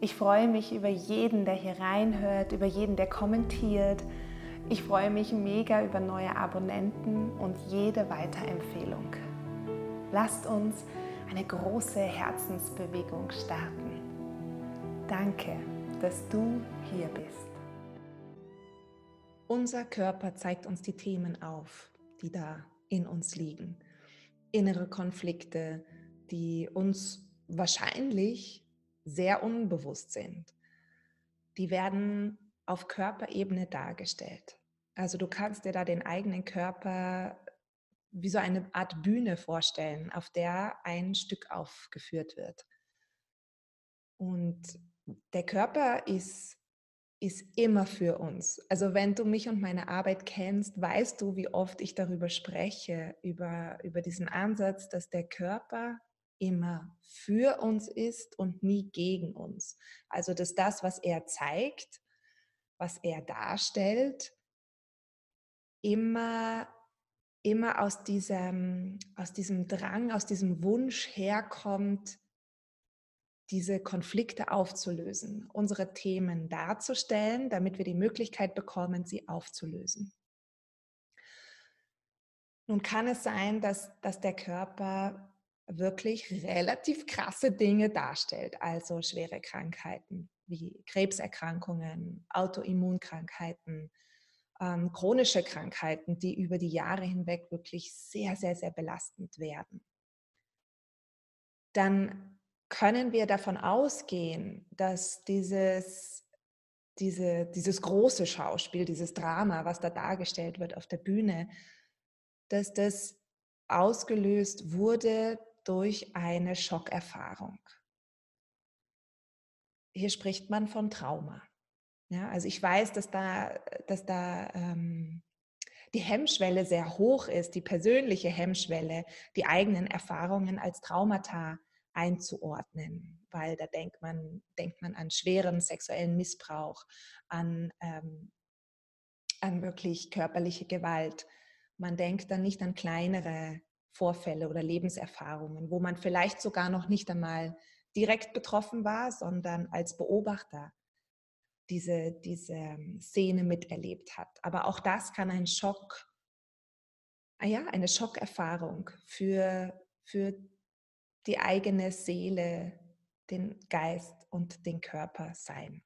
Ich freue mich über jeden, der hier reinhört, über jeden, der kommentiert. Ich freue mich mega über neue Abonnenten und jede Weiterempfehlung. Lasst uns eine große Herzensbewegung starten. Danke, dass du hier bist. Unser Körper zeigt uns die Themen auf, die da in uns liegen. Innere Konflikte, die uns wahrscheinlich sehr unbewusst sind. Die werden auf Körperebene dargestellt. Also du kannst dir da den eigenen Körper wie so eine Art Bühne vorstellen, auf der ein Stück aufgeführt wird. Und der Körper ist, ist immer für uns. Also wenn du mich und meine Arbeit kennst, weißt du, wie oft ich darüber spreche, über, über diesen Ansatz, dass der Körper immer für uns ist und nie gegen uns. Also dass das, was er zeigt, was er darstellt, immer, immer aus, diesem, aus diesem Drang, aus diesem Wunsch herkommt, diese Konflikte aufzulösen, unsere Themen darzustellen, damit wir die Möglichkeit bekommen, sie aufzulösen. Nun kann es sein, dass, dass der Körper wirklich relativ krasse Dinge darstellt, also schwere Krankheiten wie Krebserkrankungen, Autoimmunkrankheiten, ähm, chronische Krankheiten, die über die Jahre hinweg wirklich sehr, sehr, sehr belastend werden. Dann können wir davon ausgehen, dass dieses, diese, dieses große Schauspiel, dieses Drama, was da dargestellt wird auf der Bühne, dass das ausgelöst wurde durch eine Schockerfahrung. Hier spricht man von Trauma. Ja, also ich weiß, dass da, dass da ähm, die Hemmschwelle sehr hoch ist, die persönliche Hemmschwelle, die eigenen Erfahrungen als Traumata einzuordnen, weil da denkt man, denkt man an schweren sexuellen Missbrauch, an, ähm, an wirklich körperliche Gewalt. Man denkt dann nicht an kleinere Vorfälle oder Lebenserfahrungen, wo man vielleicht sogar noch nicht einmal direkt betroffen war, sondern als Beobachter diese, diese ähm, Szene miterlebt hat. Aber auch das kann ein Schock, ah ja, eine Schockerfahrung für, für die eigene Seele, den Geist und den Körper sein.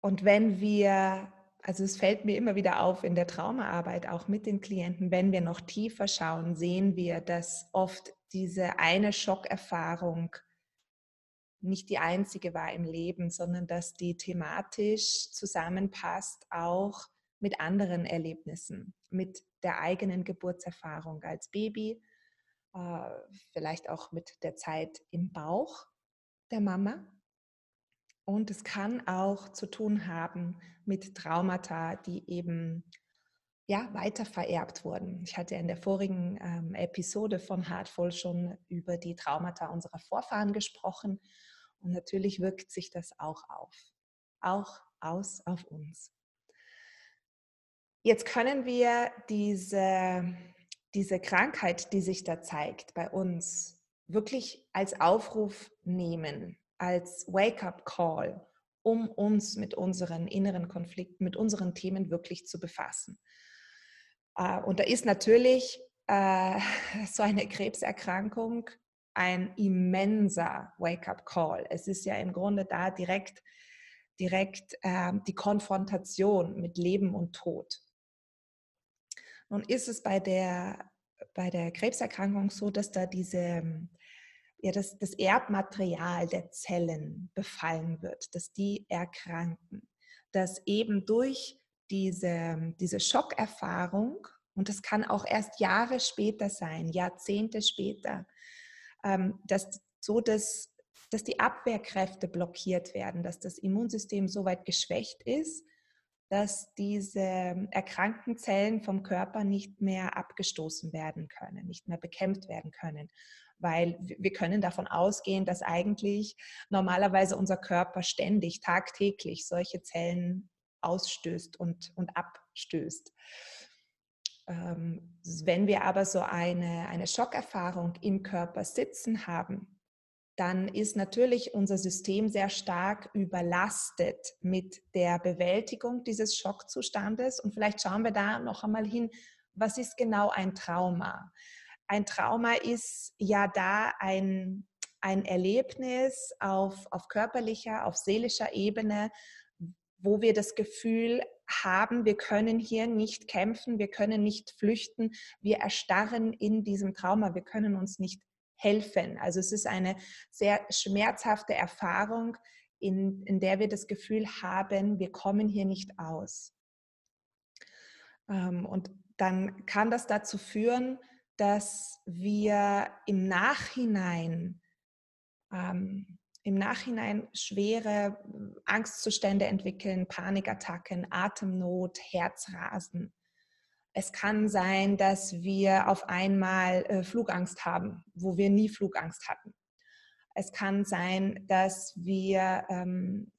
Und wenn wir also es fällt mir immer wieder auf in der Traumaarbeit, auch mit den Klienten, wenn wir noch tiefer schauen, sehen wir, dass oft diese eine Schockerfahrung nicht die einzige war im Leben, sondern dass die thematisch zusammenpasst auch mit anderen Erlebnissen, mit der eigenen Geburtserfahrung als Baby, äh, vielleicht auch mit der Zeit im Bauch der Mama und es kann auch zu tun haben mit Traumata, die eben ja, weiter vererbt wurden. Ich hatte in der vorigen ähm, Episode von Heartful schon über die Traumata unserer Vorfahren gesprochen. Und natürlich wirkt sich das auch auf, auch aus auf uns. Jetzt können wir diese, diese Krankheit, die sich da zeigt bei uns, wirklich als Aufruf nehmen, als Wake-up-Call, um uns mit unseren inneren Konflikten, mit unseren Themen wirklich zu befassen. Äh, und da ist natürlich äh, so eine Krebserkrankung ein immenser Wake-up-Call. Es ist ja im Grunde da direkt, direkt äh, die Konfrontation mit Leben und Tod. Nun ist es bei der, bei der Krebserkrankung so, dass da diese ja, das, das Erbmaterial der Zellen befallen wird, dass die erkranken, dass eben durch diese, diese Schockerfahrung, und das kann auch erst Jahre später sein, Jahrzehnte später, ähm, dass so dass, dass die Abwehrkräfte blockiert werden, dass das Immunsystem so weit geschwächt ist, dass diese erkrankten Zellen vom Körper nicht mehr abgestoßen werden können, nicht mehr bekämpft werden können. Weil wir können davon ausgehen, dass eigentlich normalerweise unser Körper ständig, tagtäglich solche Zellen ausstößt und, und abstößt. Ähm, wenn wir aber so eine, eine Schockerfahrung im Körper sitzen haben, dann ist natürlich unser System sehr stark überlastet mit der Bewältigung dieses Schockzustandes. Und vielleicht schauen wir da noch einmal hin, was ist genau ein Trauma? Ein Trauma ist ja da ein, ein Erlebnis auf, auf körperlicher, auf seelischer Ebene, wo wir das Gefühl haben, wir können hier nicht kämpfen, wir können nicht flüchten, wir erstarren in diesem Trauma, wir können uns nicht helfen. Also es ist eine sehr schmerzhafte Erfahrung, in, in der wir das Gefühl haben, wir kommen hier nicht aus. Ähm, und dann kann das dazu führen, dass wir im Nachhinein ähm, im Nachhinein schwere Angstzustände entwickeln, Panikattacken, Atemnot, Herzrasen. Es kann sein, dass wir auf einmal äh, Flugangst haben, wo wir nie Flugangst hatten. Es kann sein, dass wir ähm,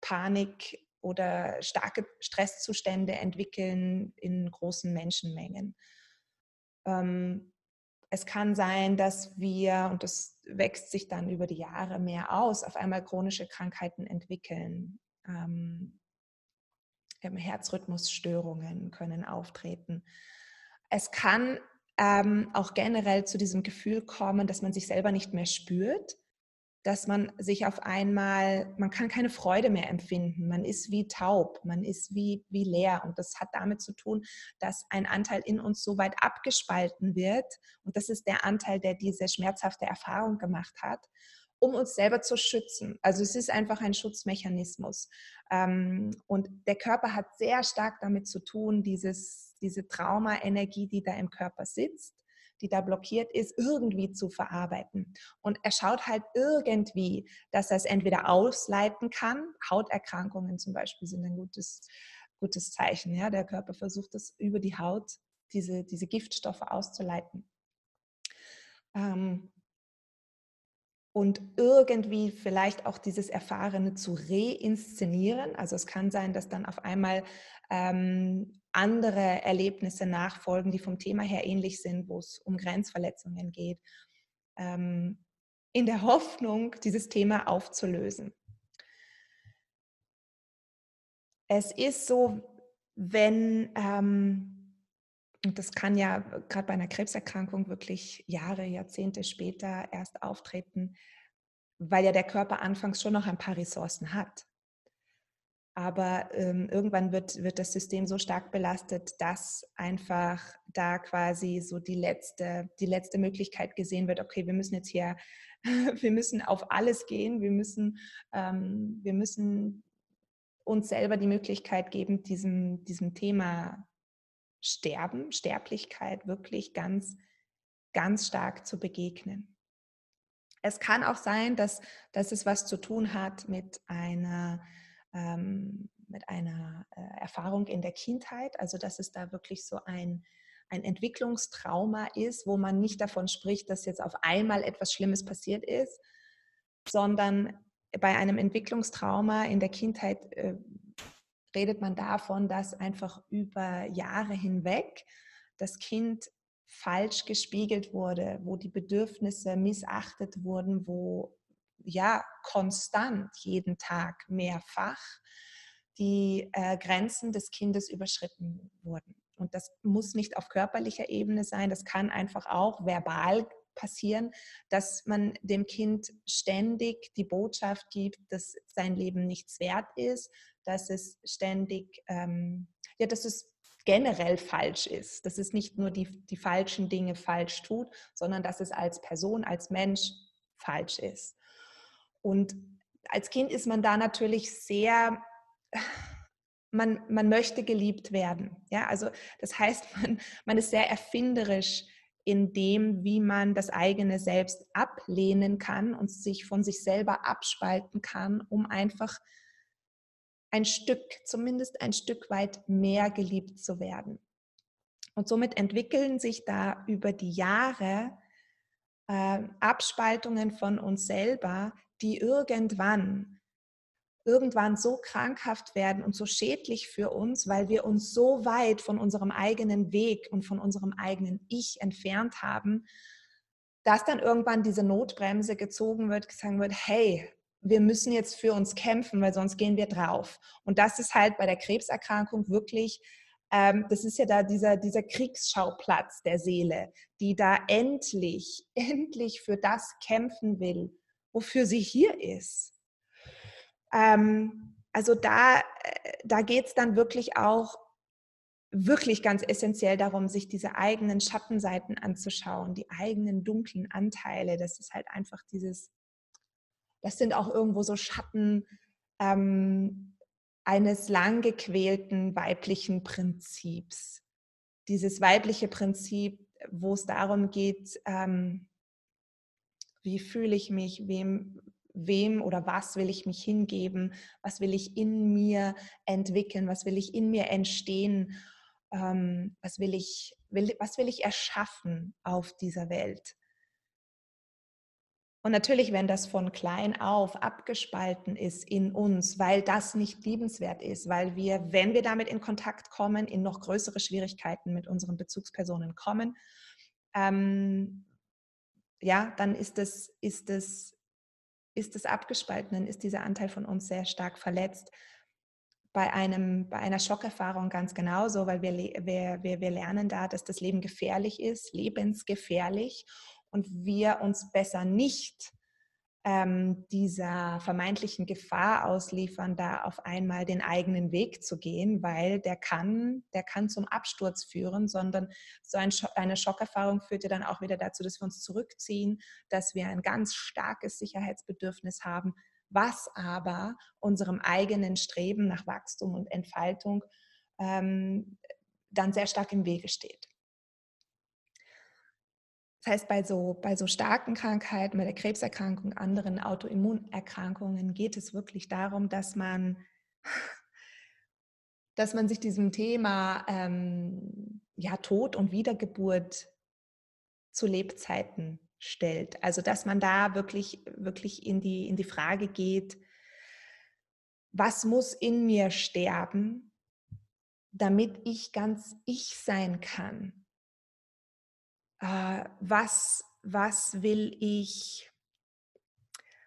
Panik oder starke Stresszustände entwickeln in großen Menschenmengen. Ähm, es kann sein, dass wir, und das wächst sich dann über die Jahre mehr aus, auf einmal chronische Krankheiten entwickeln. Ähm, Herzrhythmusstörungen können auftreten. Es kann ähm, auch generell zu diesem Gefühl kommen, dass man sich selber nicht mehr spürt, dass man sich auf einmal, man kann keine Freude mehr empfinden, man ist wie taub, man ist wie, wie leer und das hat damit zu tun, dass ein Anteil in uns so weit abgespalten wird und das ist der Anteil, der diese schmerzhafte Erfahrung gemacht hat um uns selber zu schützen. Also es ist einfach ein Schutzmechanismus. Ähm, und der Körper hat sehr stark damit zu tun, dieses, diese Traumaenergie, die da im Körper sitzt, die da blockiert ist, irgendwie zu verarbeiten. Und er schaut halt irgendwie, dass er es entweder ausleiten kann. Hauterkrankungen zum Beispiel sind ein gutes, gutes Zeichen. Ja? Der Körper versucht es über die Haut, diese, diese Giftstoffe auszuleiten. Ähm, und irgendwie vielleicht auch dieses Erfahrene zu reinszenieren. Also es kann sein, dass dann auf einmal ähm, andere Erlebnisse nachfolgen, die vom Thema her ähnlich sind, wo es um Grenzverletzungen geht, ähm, in der Hoffnung, dieses Thema aufzulösen. Es ist so, wenn ähm, und das kann ja gerade bei einer Krebserkrankung wirklich Jahre, Jahrzehnte später erst auftreten, weil ja der Körper anfangs schon noch ein paar Ressourcen hat. Aber ähm, irgendwann wird, wird das System so stark belastet, dass einfach da quasi so die letzte, die letzte Möglichkeit gesehen wird, okay, wir müssen jetzt hier, wir müssen auf alles gehen, wir müssen, ähm, wir müssen uns selber die Möglichkeit geben, diesem, diesem Thema Sterben, Sterblichkeit wirklich ganz, ganz stark zu begegnen. Es kann auch sein, dass, dass es was zu tun hat mit einer, ähm, mit einer äh, Erfahrung in der Kindheit, also dass es da wirklich so ein, ein Entwicklungstrauma ist, wo man nicht davon spricht, dass jetzt auf einmal etwas Schlimmes passiert ist, sondern bei einem Entwicklungstrauma in der Kindheit äh, redet man davon, dass einfach über Jahre hinweg das Kind falsch gespiegelt wurde, wo die Bedürfnisse missachtet wurden, wo ja konstant jeden Tag mehrfach die äh, Grenzen des Kindes überschritten wurden. Und das muss nicht auf körperlicher Ebene sein, das kann einfach auch verbal passieren, dass man dem Kind ständig die Botschaft gibt, dass sein Leben nichts wert ist, dass es ständig, ähm, ja, dass es generell falsch ist, dass es nicht nur die, die falschen Dinge falsch tut, sondern dass es als Person, als Mensch falsch ist. Und als Kind ist man da natürlich sehr, man, man möchte geliebt werden. Ja, also das heißt, man, man ist sehr erfinderisch in dem, wie man das eigene Selbst ablehnen kann und sich von sich selber abspalten kann, um einfach ein Stück, zumindest ein Stück weit mehr geliebt zu werden. Und somit entwickeln sich da über die Jahre äh, Abspaltungen von uns selber, die irgendwann irgendwann so krankhaft werden und so schädlich für uns, weil wir uns so weit von unserem eigenen Weg und von unserem eigenen Ich entfernt haben, dass dann irgendwann diese Notbremse gezogen wird, gesagt wird, hey, wir müssen jetzt für uns kämpfen, weil sonst gehen wir drauf. Und das ist halt bei der Krebserkrankung wirklich, ähm, das ist ja da dieser, dieser Kriegsschauplatz der Seele, die da endlich, endlich für das kämpfen will, wofür sie hier ist. Ähm, also da, äh, da geht es dann wirklich auch wirklich ganz essentiell darum, sich diese eigenen Schattenseiten anzuschauen, die eigenen dunklen Anteile. Das ist halt einfach dieses, das sind auch irgendwo so Schatten ähm, eines lang gequälten weiblichen Prinzips. Dieses weibliche Prinzip, wo es darum geht, ähm, wie fühle ich mich, wem, wem oder was will ich mich hingeben, was will ich in mir entwickeln, was will ich in mir entstehen, ähm, was, will ich, will, was will ich erschaffen auf dieser Welt. Und natürlich, wenn das von klein auf abgespalten ist in uns, weil das nicht liebenswert ist, weil wir, wenn wir damit in Kontakt kommen, in noch größere Schwierigkeiten mit unseren Bezugspersonen kommen, ähm, ja, dann ist es, ist es ist es abgespalten, dann ist dieser Anteil von uns sehr stark verletzt. Bei, einem, bei einer Schockerfahrung ganz genauso, weil wir, wir, wir, wir lernen da, dass das Leben gefährlich ist, lebensgefährlich und wir uns besser nicht ähm, dieser vermeintlichen Gefahr ausliefern, da auf einmal den eigenen Weg zu gehen, weil der kann, der kann zum Absturz führen, sondern so ein eine Schockerfahrung führt ja dann auch wieder dazu, dass wir uns zurückziehen, dass wir ein ganz starkes Sicherheitsbedürfnis haben, was aber unserem eigenen Streben nach Wachstum und Entfaltung ähm, dann sehr stark im Wege steht. Das heißt, bei so, bei so starken Krankheiten, bei der Krebserkrankung, anderen Autoimmunerkrankungen geht es wirklich darum, dass man, dass man sich diesem Thema ähm, ja, Tod und Wiedergeburt zu Lebzeiten stellt. Also dass man da wirklich, wirklich in, die, in die Frage geht, was muss in mir sterben, damit ich ganz ich sein kann? Äh, was, was will ich,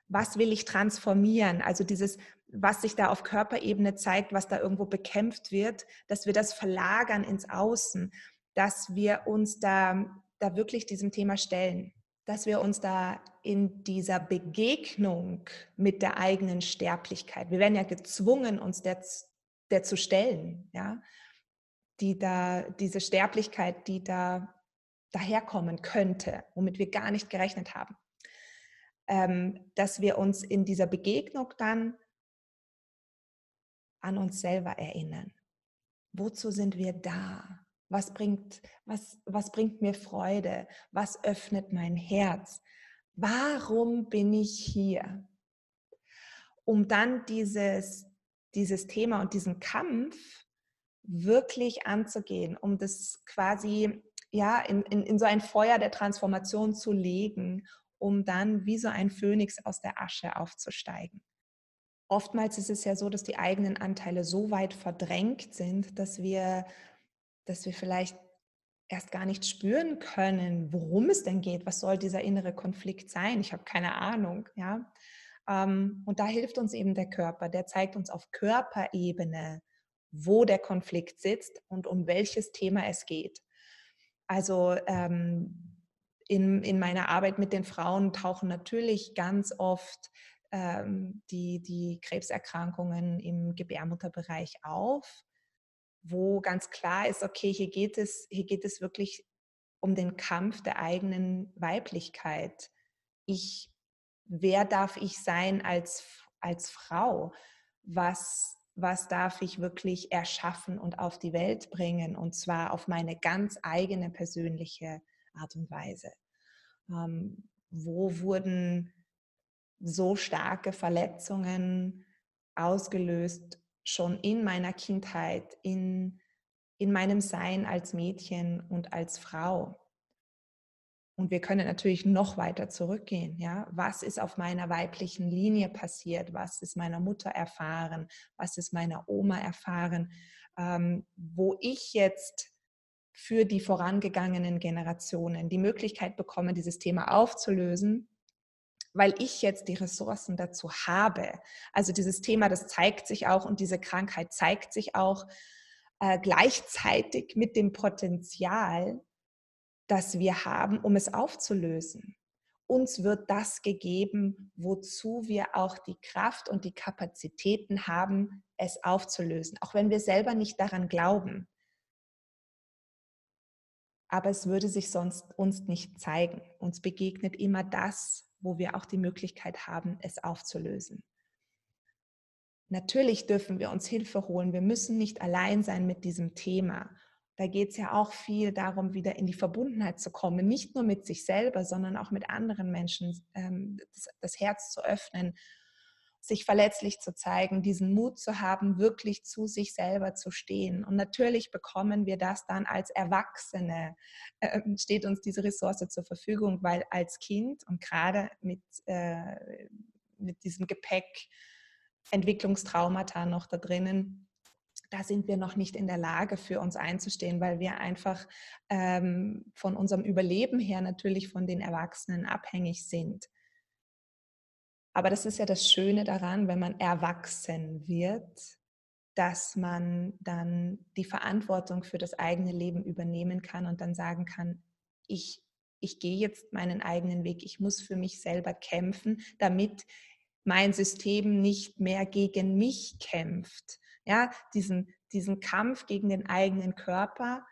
was will ich transformieren? Also dieses, was sich da auf Körperebene zeigt, was da irgendwo bekämpft wird, dass wir das verlagern ins Außen, dass wir uns da, da wirklich diesem Thema stellen, dass wir uns da in dieser Begegnung mit der eigenen Sterblichkeit, wir werden ja gezwungen, uns der, der zu stellen, ja, die da, diese Sterblichkeit, die da daherkommen könnte, womit wir gar nicht gerechnet haben. Ähm, dass wir uns in dieser Begegnung dann an uns selber erinnern. Wozu sind wir da? Was bringt, was, was bringt mir Freude? Was öffnet mein Herz? Warum bin ich hier? Um dann dieses, dieses Thema und diesen Kampf wirklich anzugehen, um das quasi ja, in, in, in so ein Feuer der Transformation zu legen, um dann wie so ein Phönix aus der Asche aufzusteigen. Oftmals ist es ja so, dass die eigenen Anteile so weit verdrängt sind, dass wir, dass wir vielleicht erst gar nicht spüren können, worum es denn geht. Was soll dieser innere Konflikt sein? Ich habe keine Ahnung. Ja? Ähm, und da hilft uns eben der Körper. Der zeigt uns auf Körperebene, wo der Konflikt sitzt und um welches Thema es geht. Also ähm, in, in meiner Arbeit mit den Frauen tauchen natürlich ganz oft ähm, die, die Krebserkrankungen im Gebärmutterbereich auf, wo ganz klar ist, okay, hier geht es, hier geht es wirklich um den Kampf der eigenen Weiblichkeit. Ich, wer darf ich sein als, als Frau? Was, was darf ich wirklich erschaffen und auf die Welt bringen und zwar auf meine ganz eigene persönliche Art und Weise? Ähm, wo wurden so starke Verletzungen ausgelöst, schon in meiner Kindheit, in, in meinem Sein als Mädchen und als Frau? Und wir können natürlich noch weiter zurückgehen. Ja? Was ist auf meiner weiblichen Linie passiert? Was ist meiner Mutter erfahren? Was ist meiner Oma erfahren? Ähm, wo ich jetzt für die vorangegangenen Generationen die Möglichkeit bekomme, dieses Thema aufzulösen, weil ich jetzt die Ressourcen dazu habe. Also dieses Thema, das zeigt sich auch und diese Krankheit zeigt sich auch äh, gleichzeitig mit dem Potenzial, das wir haben, um es aufzulösen. Uns wird das gegeben, wozu wir auch die Kraft und die Kapazitäten haben, es aufzulösen, auch wenn wir selber nicht daran glauben. Aber es würde sich sonst uns nicht zeigen. Uns begegnet immer das, wo wir auch die Möglichkeit haben, es aufzulösen. Natürlich dürfen wir uns Hilfe holen. Wir müssen nicht allein sein mit diesem Thema. Da geht es ja auch viel darum, wieder in die Verbundenheit zu kommen, nicht nur mit sich selber, sondern auch mit anderen Menschen, ähm, das, das Herz zu öffnen, sich verletzlich zu zeigen, diesen Mut zu haben, wirklich zu sich selber zu stehen. Und natürlich bekommen wir das dann als Erwachsene, äh, steht uns diese Ressource zur Verfügung, weil als Kind und gerade mit, äh, mit diesem Gepäck Entwicklungstraumata noch da drinnen, da sind wir noch nicht in der Lage, für uns einzustehen, weil wir einfach ähm, von unserem Überleben her natürlich von den Erwachsenen abhängig sind. Aber das ist ja das Schöne daran, wenn man erwachsen wird, dass man dann die Verantwortung für das eigene Leben übernehmen kann und dann sagen kann, ich, ich gehe jetzt meinen eigenen Weg, ich muss für mich selber kämpfen, damit mein System nicht mehr gegen mich kämpft, ja, diesen, diesen Kampf gegen den eigenen Körper,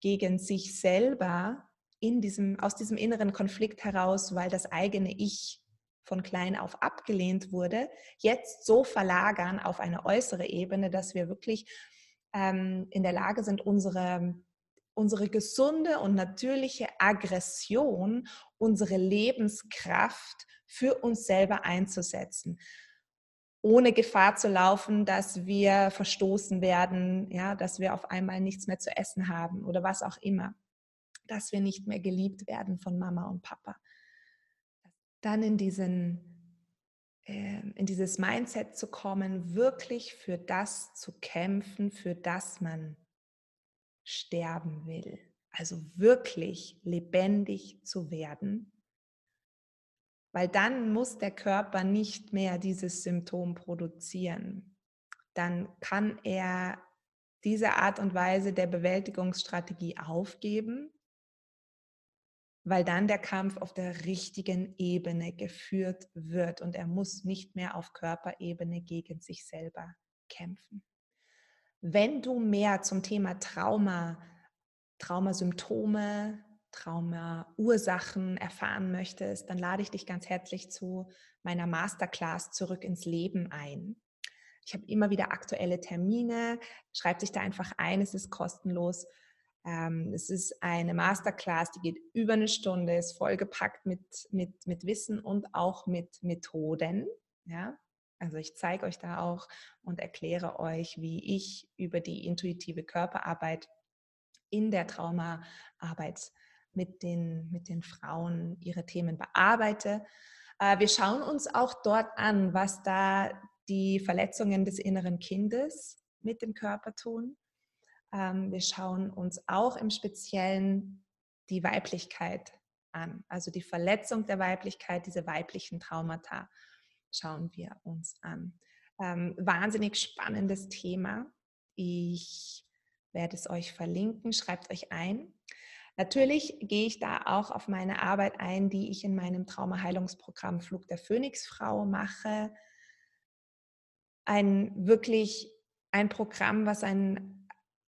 gegen sich selber in diesem, aus diesem inneren Konflikt heraus, weil das eigene Ich von klein auf abgelehnt wurde, jetzt so verlagern auf eine äußere Ebene, dass wir wirklich ähm, in der Lage sind, unsere, unsere gesunde und natürliche Aggression, unsere Lebenskraft für uns selber einzusetzen ohne Gefahr zu laufen, dass wir verstoßen werden, ja, dass wir auf einmal nichts mehr zu essen haben oder was auch immer, dass wir nicht mehr geliebt werden von Mama und Papa. Dann in diesen ähm, in dieses Mindset zu kommen, wirklich für das zu kämpfen, für das man sterben will. Also wirklich lebendig zu werden weil dann muss der Körper nicht mehr dieses Symptom produzieren. Dann kann er diese Art und Weise der Bewältigungsstrategie aufgeben, weil dann der Kampf auf der richtigen Ebene geführt wird und er muss nicht mehr auf Körperebene gegen sich selber kämpfen. Wenn du mehr zum Thema Trauma, Traumasymptome, Trauma-Ursachen erfahren möchtest, dann lade ich dich ganz herzlich zu meiner Masterclass Zurück ins Leben ein. Ich habe immer wieder aktuelle Termine. Schreib dich da einfach ein, es ist kostenlos. Ähm, es ist eine Masterclass, die geht über eine Stunde, ist vollgepackt mit, mit, mit Wissen und auch mit Methoden. Ja? Also ich zeige euch da auch und erkläre euch, wie ich über die intuitive Körperarbeit in der Traumaarbeit mit den, mit den Frauen ihre Themen bearbeite. Äh, wir schauen uns auch dort an, was da die Verletzungen des inneren Kindes mit dem Körper tun. Ähm, wir schauen uns auch im Speziellen die Weiblichkeit an, also die Verletzung der Weiblichkeit, diese weiblichen Traumata schauen wir uns an. Ähm, wahnsinnig spannendes Thema. Ich werde es euch verlinken, schreibt euch ein. Natürlich gehe ich da auch auf meine Arbeit ein, die ich in meinem Traumaheilungsprogramm Flug der Phönixfrau mache. Ein wirklich ein Programm, was ein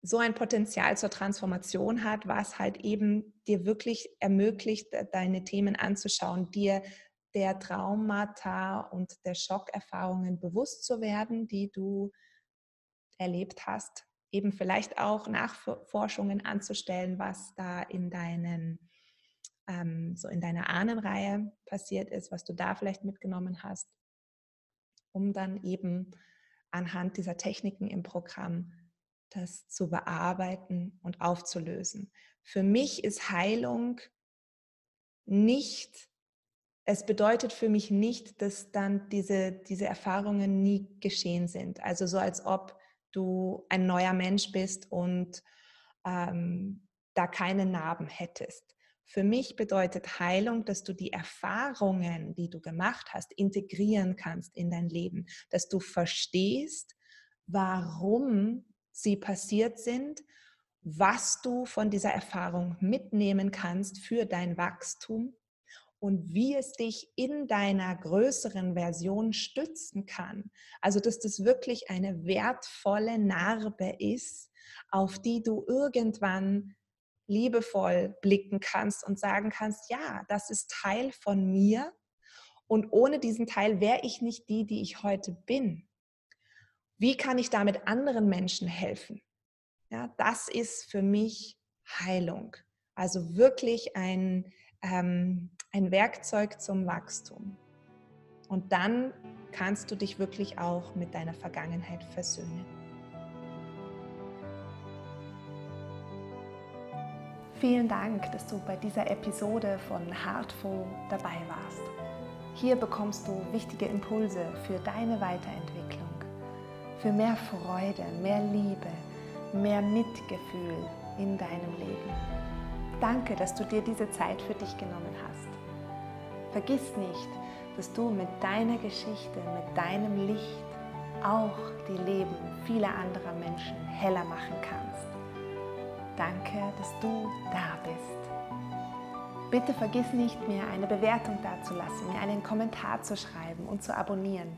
so ein Potenzial zur Transformation hat, was halt eben dir wirklich ermöglicht, deine Themen anzuschauen, dir der Traumata und der Schockerfahrungen bewusst zu werden, die du erlebt hast eben vielleicht auch Nachforschungen anzustellen, was da in deinen ähm, so in deiner Ahnenreihe passiert ist, was du da vielleicht mitgenommen hast, um dann eben anhand dieser Techniken im Programm das zu bearbeiten und aufzulösen. Für mich ist Heilung nicht, es bedeutet für mich nicht, dass dann diese, diese Erfahrungen nie geschehen sind. Also so als ob du ein neuer Mensch bist und ähm, da keine Narben hättest. Für mich bedeutet Heilung, dass du die Erfahrungen, die du gemacht hast, integrieren kannst in dein Leben, dass du verstehst, warum sie passiert sind, was du von dieser Erfahrung mitnehmen kannst für dein Wachstum und wie es dich in deiner größeren Version stützen kann. Also, dass das wirklich eine wertvolle Narbe ist, auf die du irgendwann liebevoll blicken kannst und sagen kannst, ja, das ist Teil von mir und ohne diesen Teil wäre ich nicht die, die ich heute bin. Wie kann ich damit anderen Menschen helfen? Ja, das ist für mich Heilung. Also wirklich ein, ähm, ein Werkzeug zum Wachstum. Und dann kannst du dich wirklich auch mit deiner Vergangenheit versöhnen. Vielen Dank, dass du bei dieser Episode von Heartful dabei warst. Hier bekommst du wichtige Impulse für deine Weiterentwicklung, für mehr Freude, mehr Liebe, mehr Mitgefühl in deinem Leben. Danke, dass du dir diese Zeit für dich genommen hast. Vergiss nicht, dass du mit deiner Geschichte, mit deinem Licht auch die Leben vieler anderer Menschen heller machen kannst. Danke, dass du da bist. Bitte vergiss nicht, mir eine Bewertung dazulassen, mir einen Kommentar zu schreiben und zu abonnieren.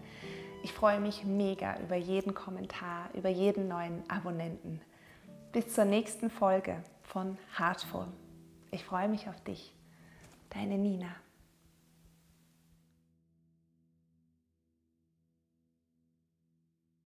Ich freue mich mega über jeden Kommentar, über jeden neuen Abonnenten. Bis zur nächsten Folge von Heartful. Ich freue mich auf dich. Deine Nina.